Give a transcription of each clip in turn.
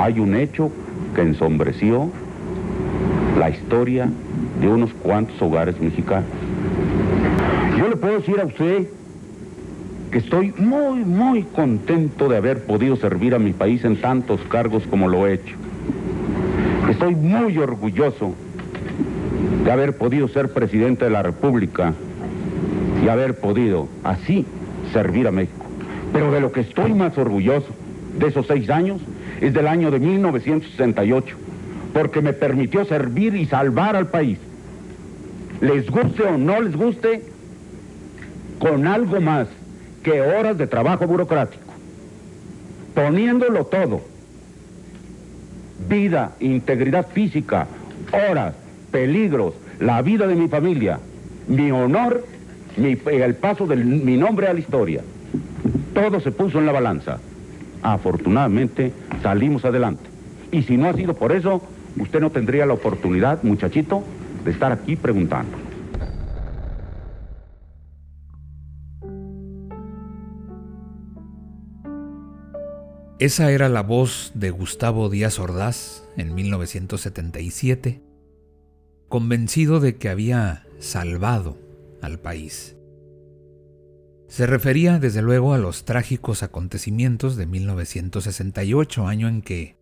Hay un hecho que ensombreció la historia de unos cuantos hogares mexicanos. Yo le puedo decir a usted que estoy muy, muy contento de haber podido servir a mi país en tantos cargos como lo he hecho. Estoy muy orgulloso de haber podido ser presidente de la República y haber podido así servir a México. Pero de lo que estoy más orgulloso de esos seis años es del año de 1968, porque me permitió servir y salvar al país. Les guste o no les guste, con algo más que horas de trabajo burocrático, poniéndolo todo, vida, integridad física, horas, peligros, la vida de mi familia, mi honor, el paso de mi nombre a la historia. Todo se puso en la balanza. Afortunadamente salimos adelante. Y si no ha sido por eso, usted no tendría la oportunidad, muchachito, de estar aquí preguntando. Esa era la voz de Gustavo Díaz Ordaz en 1977, convencido de que había salvado al país. Se refería desde luego a los trágicos acontecimientos de 1968, año en que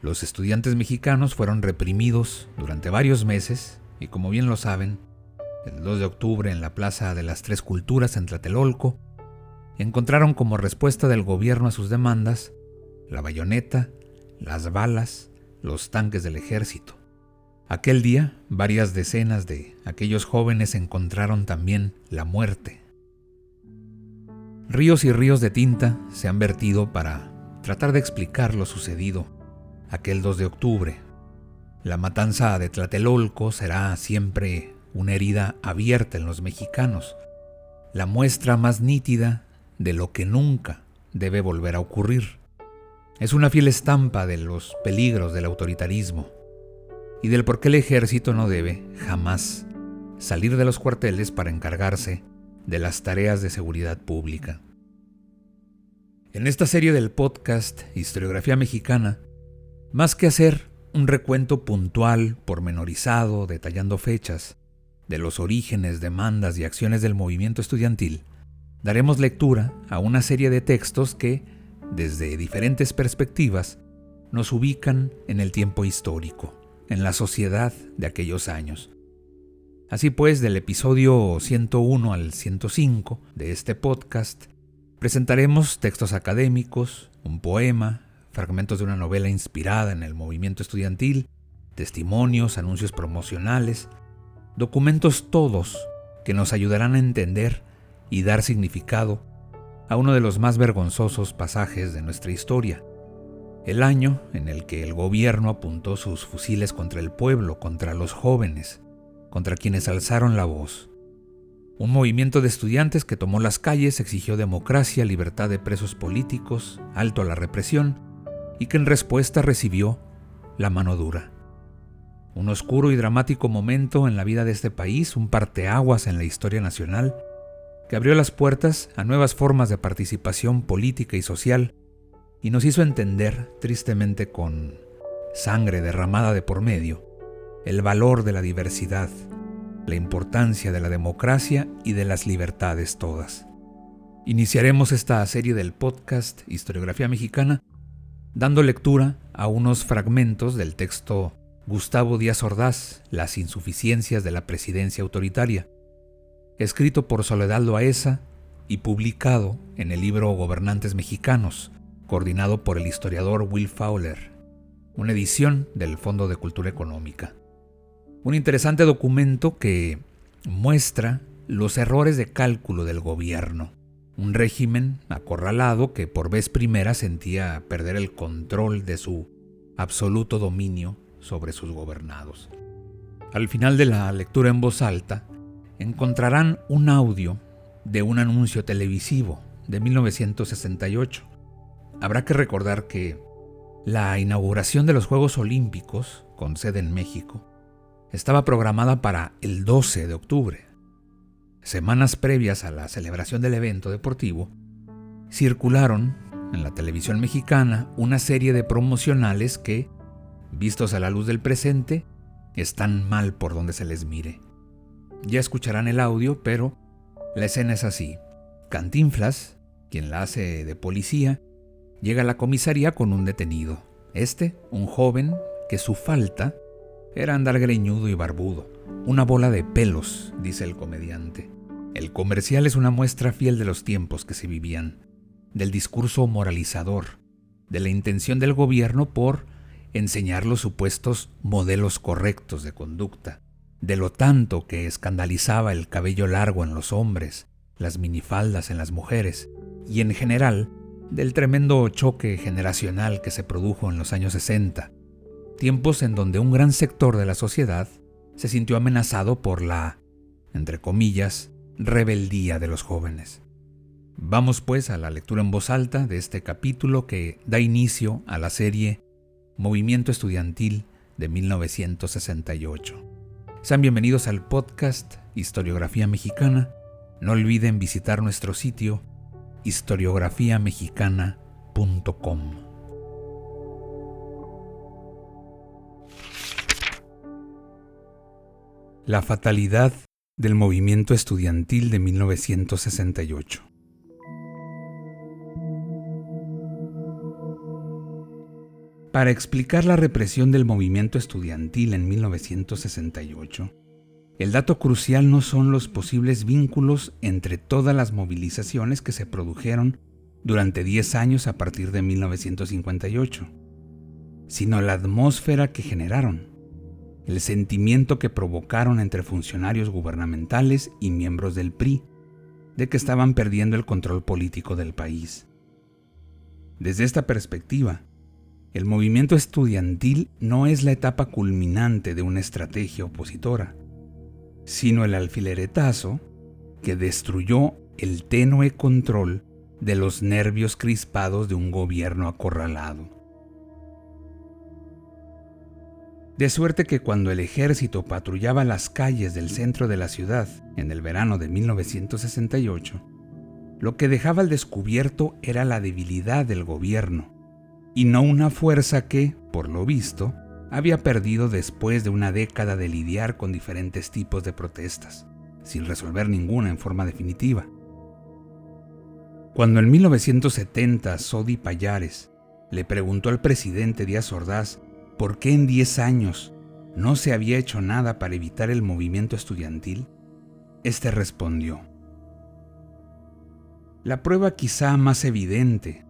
los estudiantes mexicanos fueron reprimidos durante varios meses y como bien lo saben, el 2 de octubre en la Plaza de las Tres Culturas en Tlatelolco, encontraron como respuesta del gobierno a sus demandas la bayoneta, las balas, los tanques del ejército. Aquel día, varias decenas de aquellos jóvenes encontraron también la muerte Ríos y ríos de tinta se han vertido para tratar de explicar lo sucedido aquel 2 de octubre. La matanza de Tlatelolco será siempre una herida abierta en los mexicanos, la muestra más nítida de lo que nunca debe volver a ocurrir. Es una fiel estampa de los peligros del autoritarismo y del por qué el ejército no debe jamás salir de los cuarteles para encargarse de las tareas de seguridad pública. En esta serie del podcast Historiografía Mexicana, más que hacer un recuento puntual, pormenorizado, detallando fechas, de los orígenes, demandas y acciones del movimiento estudiantil, daremos lectura a una serie de textos que, desde diferentes perspectivas, nos ubican en el tiempo histórico, en la sociedad de aquellos años, Así pues, del episodio 101 al 105 de este podcast, presentaremos textos académicos, un poema, fragmentos de una novela inspirada en el movimiento estudiantil, testimonios, anuncios promocionales, documentos todos que nos ayudarán a entender y dar significado a uno de los más vergonzosos pasajes de nuestra historia, el año en el que el gobierno apuntó sus fusiles contra el pueblo, contra los jóvenes, contra quienes alzaron la voz. Un movimiento de estudiantes que tomó las calles exigió democracia, libertad de presos políticos, alto a la represión, y que en respuesta recibió la mano dura. Un oscuro y dramático momento en la vida de este país, un parteaguas en la historia nacional, que abrió las puertas a nuevas formas de participación política y social y nos hizo entender, tristemente con sangre derramada de por medio, el valor de la diversidad, la importancia de la democracia y de las libertades todas. Iniciaremos esta serie del podcast Historiografía Mexicana dando lectura a unos fragmentos del texto Gustavo Díaz Ordaz, Las insuficiencias de la presidencia autoritaria, escrito por Soledad Loaesa y publicado en el libro Gobernantes Mexicanos, coordinado por el historiador Will Fowler, una edición del Fondo de Cultura Económica un interesante documento que muestra los errores de cálculo del gobierno un régimen acorralado que por vez primera sentía perder el control de su absoluto dominio sobre sus gobernados. Al final de la lectura en voz alta, encontrarán un audio de un anuncio televisivo de 1968. Habrá que recordar que la inauguración de los Juegos Olímpicos, con sede en México, estaba programada para el 12 de octubre. Semanas previas a la celebración del evento deportivo, circularon en la televisión mexicana una serie de promocionales que, vistos a la luz del presente, están mal por donde se les mire. Ya escucharán el audio, pero la escena es así. Cantinflas, quien la hace de policía, llega a la comisaría con un detenido. Este, un joven, que su falta era andar greñudo y barbudo. Una bola de pelos, dice el comediante. El comercial es una muestra fiel de los tiempos que se vivían, del discurso moralizador, de la intención del gobierno por enseñar los supuestos modelos correctos de conducta, de lo tanto que escandalizaba el cabello largo en los hombres, las minifaldas en las mujeres, y en general del tremendo choque generacional que se produjo en los años 60, tiempos en donde un gran sector de la sociedad se sintió amenazado por la, entre comillas, rebeldía de los jóvenes. Vamos pues a la lectura en voz alta de este capítulo que da inicio a la serie Movimiento Estudiantil de 1968. Sean bienvenidos al podcast Historiografía Mexicana. No olviden visitar nuestro sitio historiografiamexicana.com. La fatalidad del movimiento estudiantil de 1968. Para explicar la represión del movimiento estudiantil en 1968, el dato crucial no son los posibles vínculos entre todas las movilizaciones que se produjeron durante 10 años a partir de 1958, sino la atmósfera que generaron, el sentimiento que provocaron entre funcionarios gubernamentales y miembros del PRI de que estaban perdiendo el control político del país. Desde esta perspectiva, el movimiento estudiantil no es la etapa culminante de una estrategia opositora, sino el alfileretazo que destruyó el tenue control de los nervios crispados de un gobierno acorralado. De suerte que cuando el ejército patrullaba las calles del centro de la ciudad en el verano de 1968, lo que dejaba al descubierto era la debilidad del gobierno y no una fuerza que, por lo visto, había perdido después de una década de lidiar con diferentes tipos de protestas, sin resolver ninguna en forma definitiva. Cuando en 1970 Sodi Payares le preguntó al presidente Díaz Ordaz por qué en 10 años no se había hecho nada para evitar el movimiento estudiantil, este respondió: La prueba quizá más evidente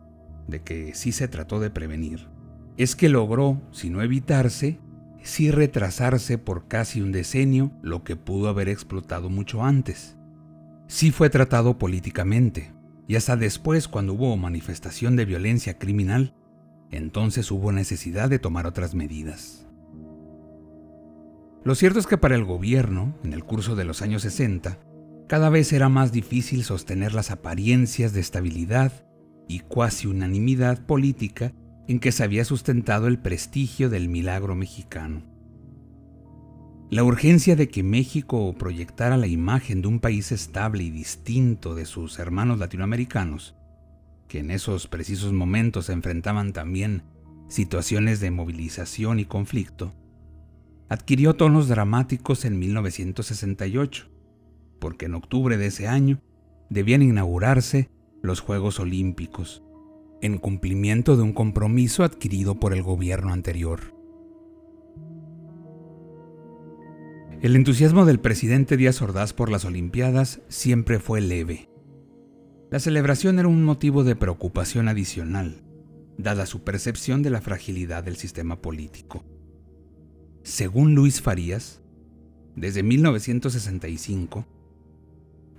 de que sí se trató de prevenir, es que logró, si no evitarse, sí retrasarse por casi un decenio lo que pudo haber explotado mucho antes. Sí fue tratado políticamente, y hasta después cuando hubo manifestación de violencia criminal, entonces hubo necesidad de tomar otras medidas. Lo cierto es que para el gobierno, en el curso de los años 60, cada vez era más difícil sostener las apariencias de estabilidad y cuasi unanimidad política en que se había sustentado el prestigio del milagro mexicano. La urgencia de que México proyectara la imagen de un país estable y distinto de sus hermanos latinoamericanos, que en esos precisos momentos se enfrentaban también situaciones de movilización y conflicto, adquirió tonos dramáticos en 1968, porque en octubre de ese año debían inaugurarse los Juegos Olímpicos, en cumplimiento de un compromiso adquirido por el gobierno anterior. El entusiasmo del presidente Díaz Ordaz por las Olimpiadas siempre fue leve. La celebración era un motivo de preocupación adicional, dada su percepción de la fragilidad del sistema político. Según Luis Farías, desde 1965,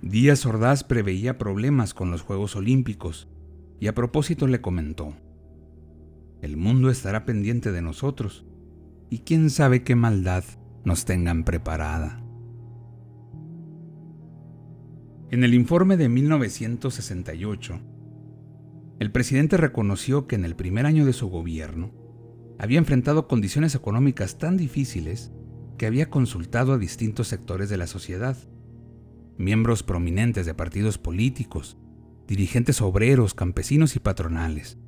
Díaz Ordaz preveía problemas con los Juegos Olímpicos y a propósito le comentó, el mundo estará pendiente de nosotros y quién sabe qué maldad nos tengan preparada. En el informe de 1968, el presidente reconoció que en el primer año de su gobierno había enfrentado condiciones económicas tan difíciles que había consultado a distintos sectores de la sociedad, miembros prominentes de partidos políticos, dirigentes obreros, campesinos y patronales,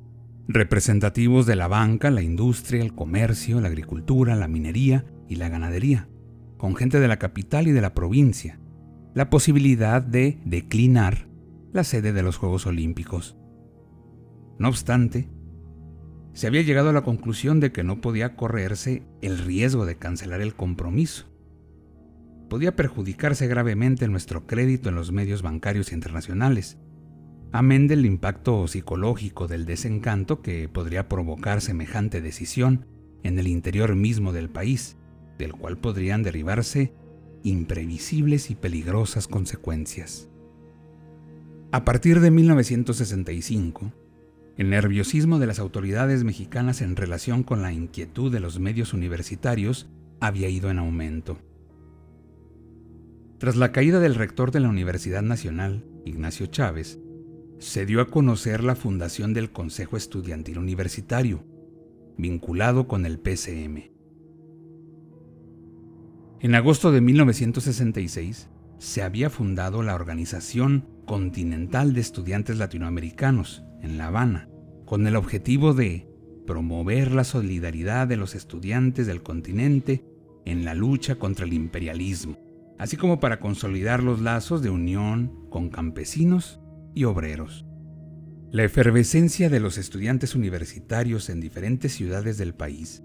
representativos de la banca, la industria, el comercio, la agricultura, la minería y la ganadería, con gente de la capital y de la provincia, la posibilidad de declinar la sede de los Juegos Olímpicos. No obstante, se había llegado a la conclusión de que no podía correrse el riesgo de cancelar el compromiso. Podía perjudicarse gravemente nuestro crédito en los medios bancarios internacionales, amén del impacto psicológico del desencanto que podría provocar semejante decisión en el interior mismo del país, del cual podrían derivarse imprevisibles y peligrosas consecuencias. A partir de 1965, el nerviosismo de las autoridades mexicanas en relación con la inquietud de los medios universitarios había ido en aumento. Tras la caída del rector de la Universidad Nacional, Ignacio Chávez, se dio a conocer la fundación del Consejo Estudiantil Universitario, vinculado con el PCM. En agosto de 1966 se había fundado la Organización Continental de Estudiantes Latinoamericanos en La Habana, con el objetivo de promover la solidaridad de los estudiantes del continente en la lucha contra el imperialismo, así como para consolidar los lazos de unión con campesinos y obreros. La efervescencia de los estudiantes universitarios en diferentes ciudades del país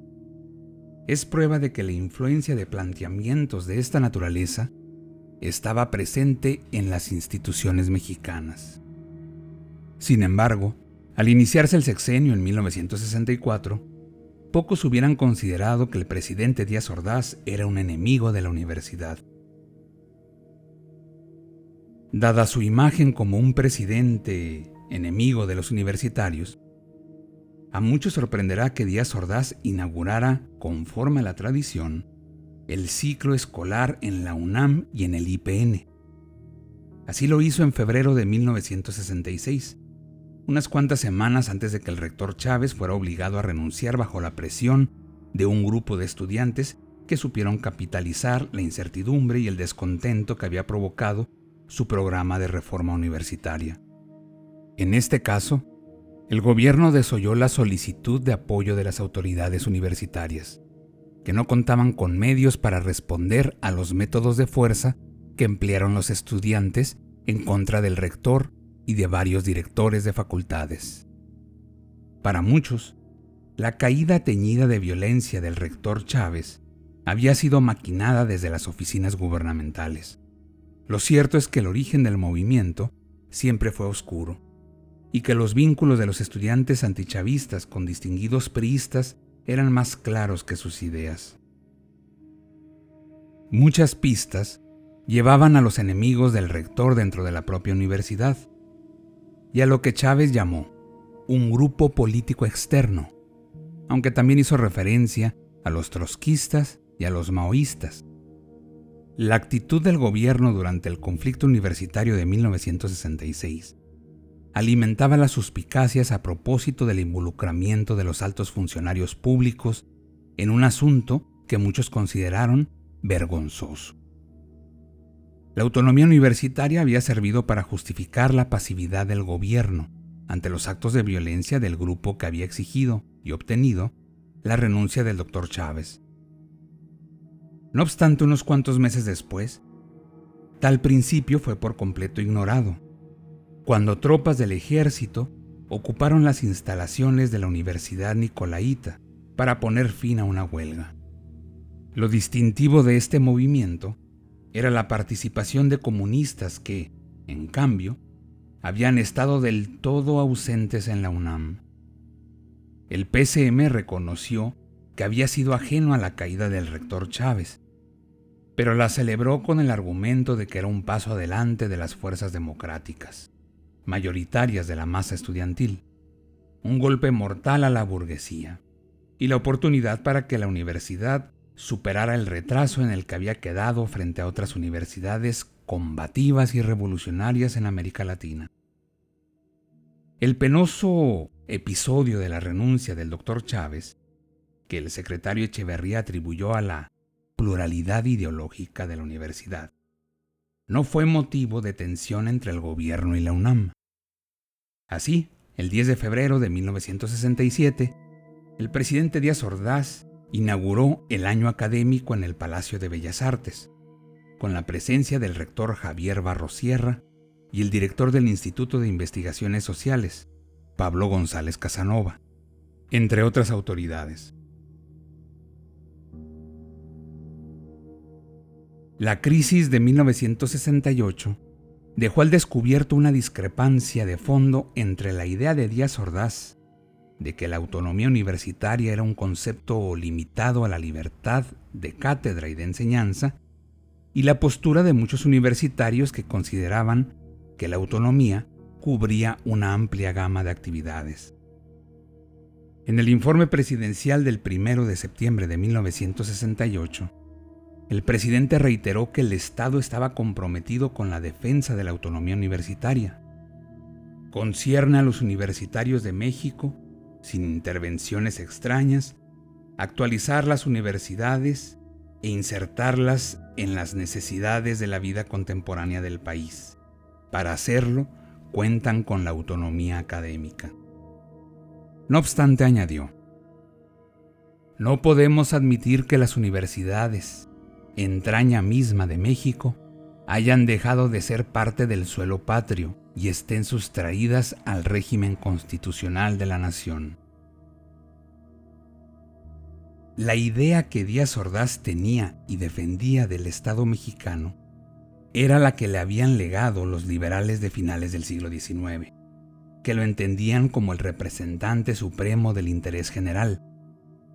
es prueba de que la influencia de planteamientos de esta naturaleza estaba presente en las instituciones mexicanas. Sin embargo, al iniciarse el sexenio en 1964, pocos hubieran considerado que el presidente Díaz Ordaz era un enemigo de la universidad. Dada su imagen como un presidente enemigo de los universitarios, a muchos sorprenderá que Díaz Ordaz inaugurara, conforme a la tradición, el ciclo escolar en la UNAM y en el IPN. Así lo hizo en febrero de 1966, unas cuantas semanas antes de que el rector Chávez fuera obligado a renunciar bajo la presión de un grupo de estudiantes que supieron capitalizar la incertidumbre y el descontento que había provocado su programa de reforma universitaria. En este caso, el gobierno desoyó la solicitud de apoyo de las autoridades universitarias, que no contaban con medios para responder a los métodos de fuerza que emplearon los estudiantes en contra del rector y de varios directores de facultades. Para muchos, la caída teñida de violencia del rector Chávez había sido maquinada desde las oficinas gubernamentales. Lo cierto es que el origen del movimiento siempre fue oscuro y que los vínculos de los estudiantes antichavistas con distinguidos priistas eran más claros que sus ideas. Muchas pistas llevaban a los enemigos del rector dentro de la propia universidad y a lo que Chávez llamó un grupo político externo, aunque también hizo referencia a los trotskistas y a los maoístas. La actitud del gobierno durante el conflicto universitario de 1966 alimentaba las suspicacias a propósito del involucramiento de los altos funcionarios públicos en un asunto que muchos consideraron vergonzoso. La autonomía universitaria había servido para justificar la pasividad del gobierno ante los actos de violencia del grupo que había exigido y obtenido la renuncia del doctor Chávez. No obstante, unos cuantos meses después, tal principio fue por completo ignorado cuando tropas del ejército ocuparon las instalaciones de la Universidad Nicolaita para poner fin a una huelga. Lo distintivo de este movimiento era la participación de comunistas que, en cambio, habían estado del todo ausentes en la UNAM. El PCM reconoció que había sido ajeno a la caída del rector Chávez, pero la celebró con el argumento de que era un paso adelante de las fuerzas democráticas, mayoritarias de la masa estudiantil, un golpe mortal a la burguesía y la oportunidad para que la universidad superara el retraso en el que había quedado frente a otras universidades combativas y revolucionarias en América Latina. El penoso episodio de la renuncia del doctor Chávez, que el secretario Echeverría atribuyó a la pluralidad ideológica de la universidad, no fue motivo de tensión entre el gobierno y la UNAM. Así, el 10 de febrero de 1967, el presidente Díaz Ordaz inauguró el año académico en el Palacio de Bellas Artes, con la presencia del rector Javier Barrosierra y el director del Instituto de Investigaciones Sociales, Pablo González Casanova, entre otras autoridades. La crisis de 1968 dejó al descubierto una discrepancia de fondo entre la idea de Díaz Ordaz de que la autonomía universitaria era un concepto limitado a la libertad de cátedra y de enseñanza, y la postura de muchos universitarios que consideraban que la autonomía cubría una amplia gama de actividades. En el informe presidencial del 1 de septiembre de 1968, el presidente reiteró que el Estado estaba comprometido con la defensa de la autonomía universitaria. Concierne a los universitarios de México sin intervenciones extrañas, actualizar las universidades e insertarlas en las necesidades de la vida contemporánea del país. Para hacerlo, cuentan con la autonomía académica. No obstante, añadió, no podemos admitir que las universidades, entraña misma de México, hayan dejado de ser parte del suelo patrio y estén sustraídas al régimen constitucional de la nación. La idea que Díaz Ordaz tenía y defendía del Estado mexicano era la que le habían legado los liberales de finales del siglo XIX, que lo entendían como el representante supremo del interés general,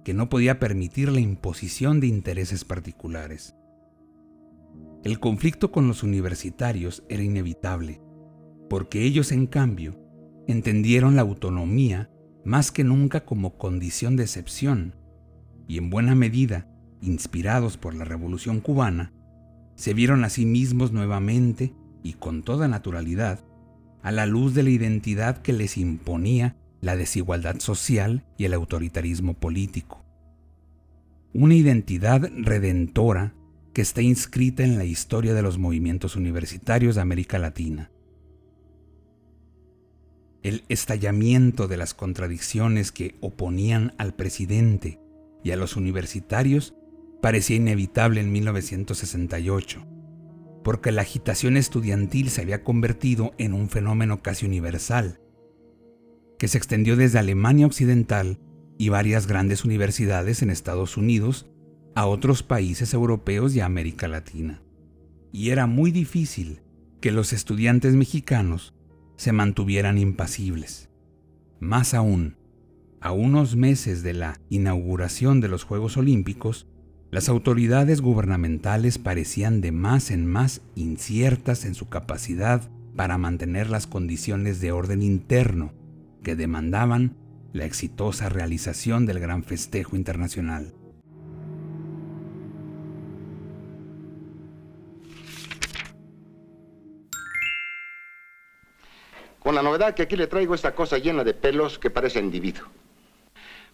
que no podía permitir la imposición de intereses particulares. El conflicto con los universitarios era inevitable, porque ellos en cambio entendieron la autonomía más que nunca como condición de excepción, y en buena medida, inspirados por la Revolución cubana, se vieron a sí mismos nuevamente y con toda naturalidad a la luz de la identidad que les imponía la desigualdad social y el autoritarismo político. Una identidad redentora que está inscrita en la historia de los movimientos universitarios de América Latina el estallamiento de las contradicciones que oponían al presidente y a los universitarios parecía inevitable en 1968, porque la agitación estudiantil se había convertido en un fenómeno casi universal, que se extendió desde Alemania Occidental y varias grandes universidades en Estados Unidos a otros países europeos y a América Latina. Y era muy difícil que los estudiantes mexicanos se mantuvieran impasibles. Más aún, a unos meses de la inauguración de los Juegos Olímpicos, las autoridades gubernamentales parecían de más en más inciertas en su capacidad para mantener las condiciones de orden interno que demandaban la exitosa realización del gran festejo internacional. Con la novedad que aquí le traigo esta cosa llena de pelos que parece individuo.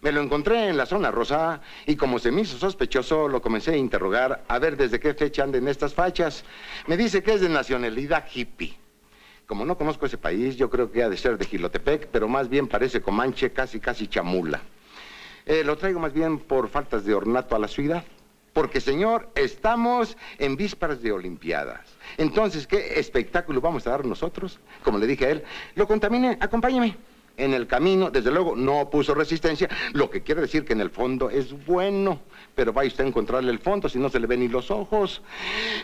Me lo encontré en la zona rosa y como se me hizo sospechoso, lo comencé a interrogar a ver desde qué fecha anden estas fachas. Me dice que es de nacionalidad hippie. Como no conozco ese país, yo creo que ha de ser de Gilotepec, pero más bien parece comanche, casi casi chamula. Eh, lo traigo más bien por faltas de ornato a la ciudad. Porque, señor, estamos en vísperas de Olimpiadas. Entonces, ¿qué espectáculo vamos a dar nosotros? Como le dije a él, lo contaminé, acompáñeme. En el camino, desde luego, no puso resistencia, lo que quiere decir que en el fondo es bueno, pero vaya usted a encontrarle el fondo si no se le ven ni los ojos.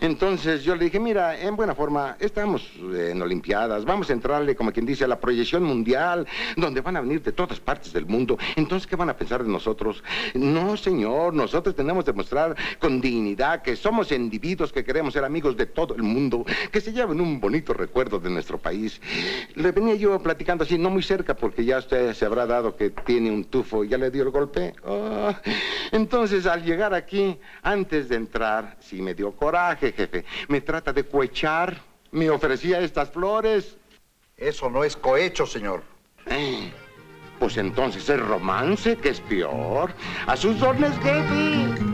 Entonces yo le dije, mira, en buena forma, estamos en Olimpiadas, vamos a entrarle, como quien dice, a la proyección mundial, donde van a venir de todas partes del mundo. Entonces, ¿qué van a pensar de nosotros? No, señor, nosotros tenemos que mostrar con dignidad que somos individuos que queremos ser amigos de todo el mundo, que se lleven un bonito recuerdo de nuestro país. Le venía yo platicando así, no muy cerca, porque ya usted se habrá dado que tiene un tufo y ya le dio el golpe. Ah, entonces, al llegar aquí, antes de entrar, sí me dio coraje, jefe. Me trata de cuechar. Me ofrecía estas flores. Eso no es cohecho, señor. Eh, pues entonces es romance, que es peor. A sus órdenes, jefe.